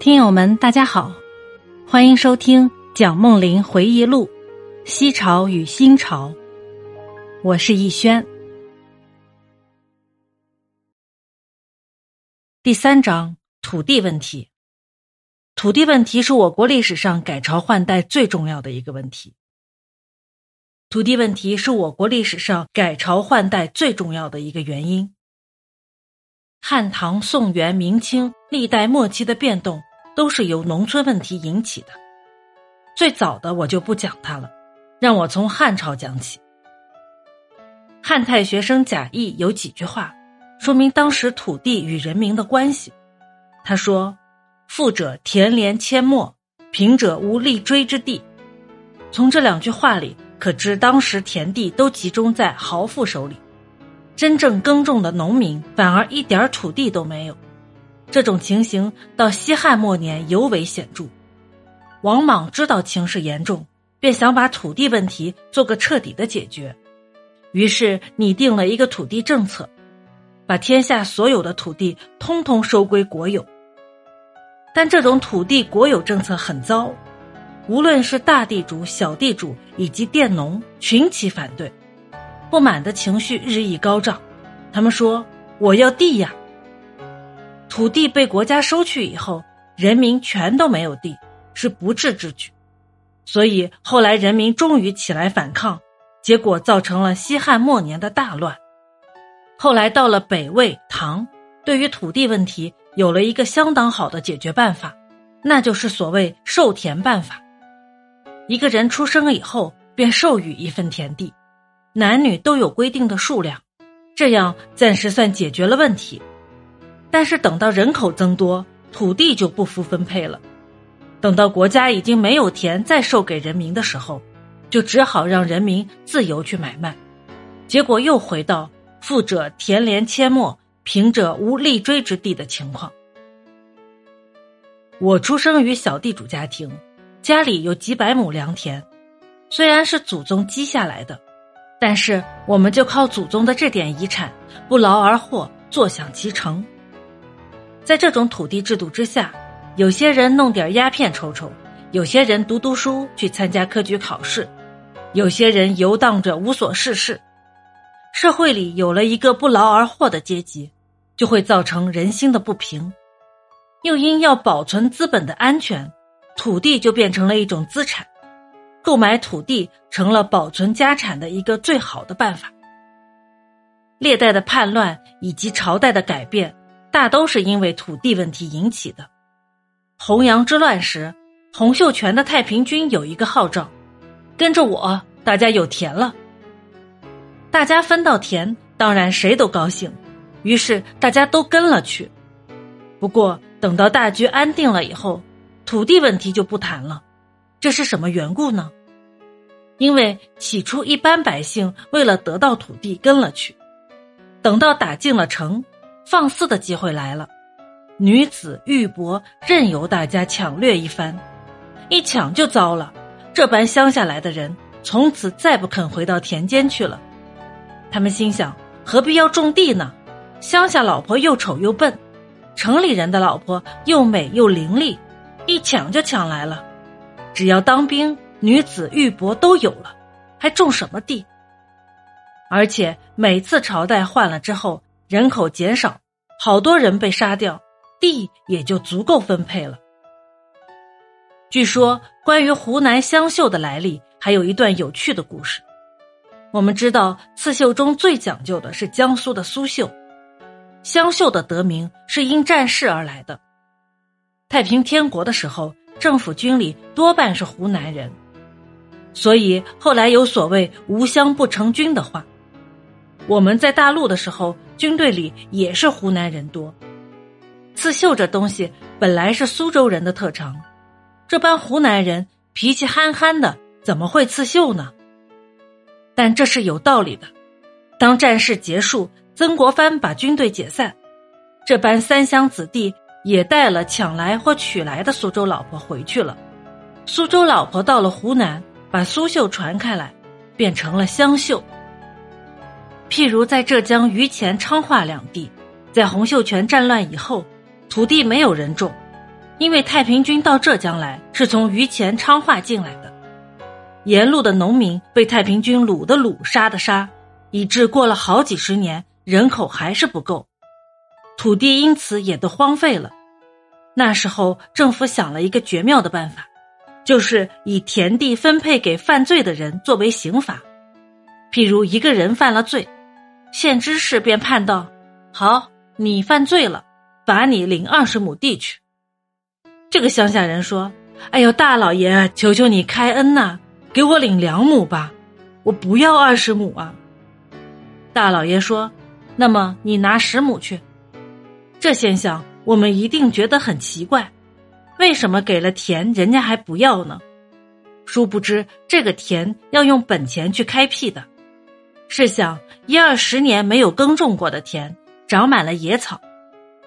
听友们，大家好，欢迎收听蒋梦麟回忆录《西朝与新朝》，我是逸轩。第三章土地问题。土地问题是我国历史上改朝换代最重要的一个问题。土地问题是我国历史上改朝换代最重要的一个原因。汉唐宋元明清历代末期的变动。都是由农村问题引起的。最早的我就不讲它了，让我从汉朝讲起。汉太学生贾谊有几句话，说明当时土地与人民的关系。他说：“富者田连阡陌，贫者无立锥之地。”从这两句话里可知，当时田地都集中在豪富手里，真正耕种的农民反而一点土地都没有。这种情形到西汉末年尤为显著。王莽知道情势严重，便想把土地问题做个彻底的解决，于是拟定了一个土地政策，把天下所有的土地通通收归国有。但这种土地国有政策很糟，无论是大地主、小地主以及佃农，群起反对，不满的情绪日益高涨。他们说：“我要地呀！”土地被国家收去以后，人民全都没有地，是不智之举。所以后来人民终于起来反抗，结果造成了西汉末年的大乱。后来到了北魏、唐，对于土地问题有了一个相当好的解决办法，那就是所谓授田办法。一个人出生以后便授予一份田地，男女都有规定的数量，这样暂时算解决了问题。但是等到人口增多，土地就不服分配了。等到国家已经没有田再授给人民的时候，就只好让人民自由去买卖。结果又回到富者田连阡陌，贫者无立锥之地的情况。我出生于小地主家庭，家里有几百亩良田，虽然是祖宗积下来的，但是我们就靠祖宗的这点遗产，不劳而获，坐享其成。在这种土地制度之下，有些人弄点鸦片抽抽，有些人读读书去参加科举考试，有些人游荡着无所事事。社会里有了一个不劳而获的阶级，就会造成人心的不平。又因要保存资本的安全，土地就变成了一种资产，购买土地成了保存家产的一个最好的办法。历代的叛乱以及朝代的改变。大都是因为土地问题引起的。洪阳之乱时，洪秀全的太平军有一个号召：“跟着我，大家有田了。”大家分到田，当然谁都高兴，于是大家都跟了去。不过等到大局安定了以后，土地问题就不谈了。这是什么缘故呢？因为起初一般百姓为了得到土地跟了去，等到打进了城。放肆的机会来了，女子玉帛任由大家抢掠一番，一抢就糟了。这般乡下来的人，从此再不肯回到田间去了。他们心想：何必要种地呢？乡下老婆又丑又笨，城里人的老婆又美又伶俐，一抢就抢来了。只要当兵，女子玉帛都有了，还种什么地？而且每次朝代换了之后。人口减少，好多人被杀掉，地也就足够分配了。据说关于湖南湘绣的来历，还有一段有趣的故事。我们知道刺绣中最讲究的是江苏的苏绣，湘绣的得名是因战事而来的。太平天国的时候，政府军里多半是湖南人，所以后来有所谓“无湘不成军”的话。我们在大陆的时候，军队里也是湖南人多。刺绣这东西本来是苏州人的特长，这帮湖南人脾气憨憨的，怎么会刺绣呢？但这是有道理的。当战事结束，曾国藩把军队解散，这班三乡子弟也带了抢来或娶来的苏州老婆回去了。苏州老婆到了湖南，把苏绣传开来，变成了湘绣。譬如在浙江余钱、昌化两地，在洪秀全战乱以后，土地没有人种，因为太平军到浙江来是从榆钱昌化进来的，沿路的农民被太平军掳的掳，杀的杀，以致过了好几十年，人口还是不够，土地因此也都荒废了。那时候政府想了一个绝妙的办法，就是以田地分配给犯罪的人作为刑罚。譬如一个人犯了罪，县知事便判道：“好，你犯罪了，罚你领二十亩地去。”这个乡下人说：“哎呦，大老爷，求求你开恩呐，给我领两亩吧，我不要二十亩啊。”大老爷说：“那么你拿十亩去。”这现象我们一定觉得很奇怪，为什么给了田人家还不要呢？殊不知这个田要用本钱去开辟的。试想，一二十年没有耕种过的田，长满了野草，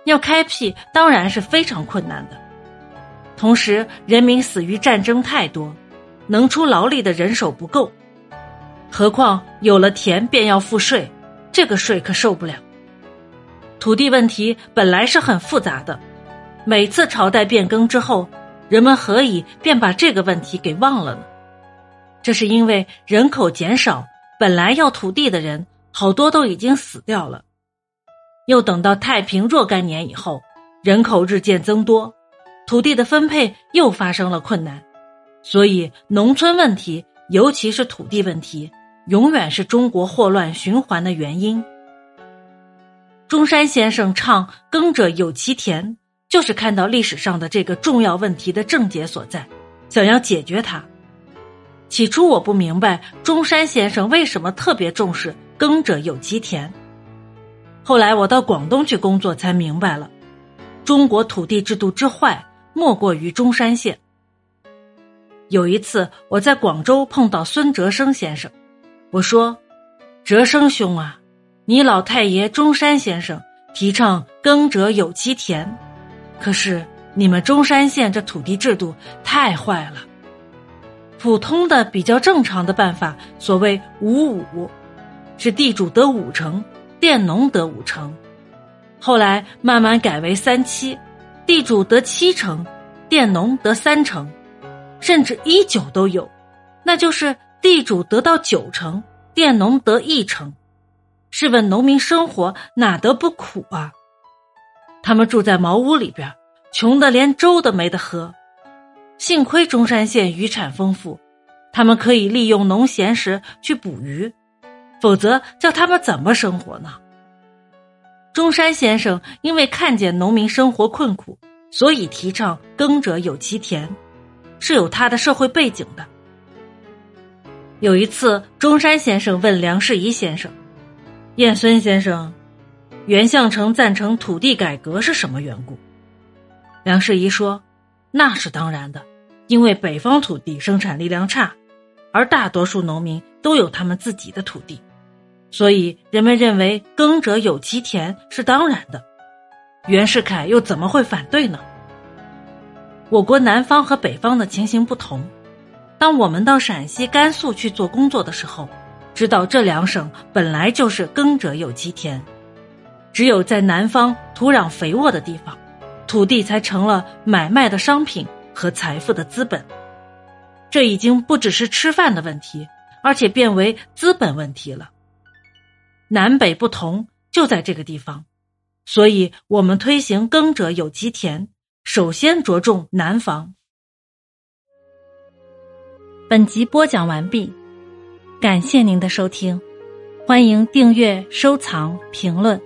要开辟当然是非常困难的。同时，人民死于战争太多，能出劳力的人手不够，何况有了田便要付税，这个税可受不了。土地问题本来是很复杂的，每次朝代变更之后，人们何以便把这个问题给忘了呢？这是因为人口减少。本来要土地的人，好多都已经死掉了。又等到太平若干年以后，人口日渐增多，土地的分配又发生了困难。所以，农村问题，尤其是土地问题，永远是中国祸乱循环的原因。中山先生唱“耕者有其田”，就是看到历史上的这个重要问题的症结所在，想要解决它。起初我不明白中山先生为什么特别重视“耕者有其田”，后来我到广东去工作才明白了，中国土地制度之坏莫过于中山县。有一次我在广州碰到孙哲生先生，我说：“哲生兄啊，你老太爷中山先生提倡‘耕者有其田’，可是你们中山县这土地制度太坏了。”普通的比较正常的办法，所谓五五，是地主得五成，佃农得五成。后来慢慢改为三七，地主得七成，佃农得三成，甚至一九都有，那就是地主得到九成，佃农得一成。试问农民生活哪得不苦啊？他们住在茅屋里边，穷的连粥都没得喝。幸亏中山县渔产丰富，他们可以利用农闲时去捕鱼，否则叫他们怎么生活呢？中山先生因为看见农民生活困苦，所以提倡“耕者有其田”，是有他的社会背景的。有一次，中山先生问梁士仪先生：“燕孙先生，袁相成赞成土地改革是什么缘故？”梁士仪说。那是当然的，因为北方土地生产力量差，而大多数农民都有他们自己的土地，所以人们认为“耕者有其田”是当然的。袁世凯又怎么会反对呢？我国南方和北方的情形不同，当我们到陕西、甘肃去做工作的时候，知道这两省本来就是“耕者有其田”，只有在南方土壤肥沃的地方。土地才成了买卖的商品和财富的资本，这已经不只是吃饭的问题，而且变为资本问题了。南北不同就在这个地方，所以我们推行“耕者有其田”，首先着重南方。本集播讲完毕，感谢您的收听，欢迎订阅、收藏、评论。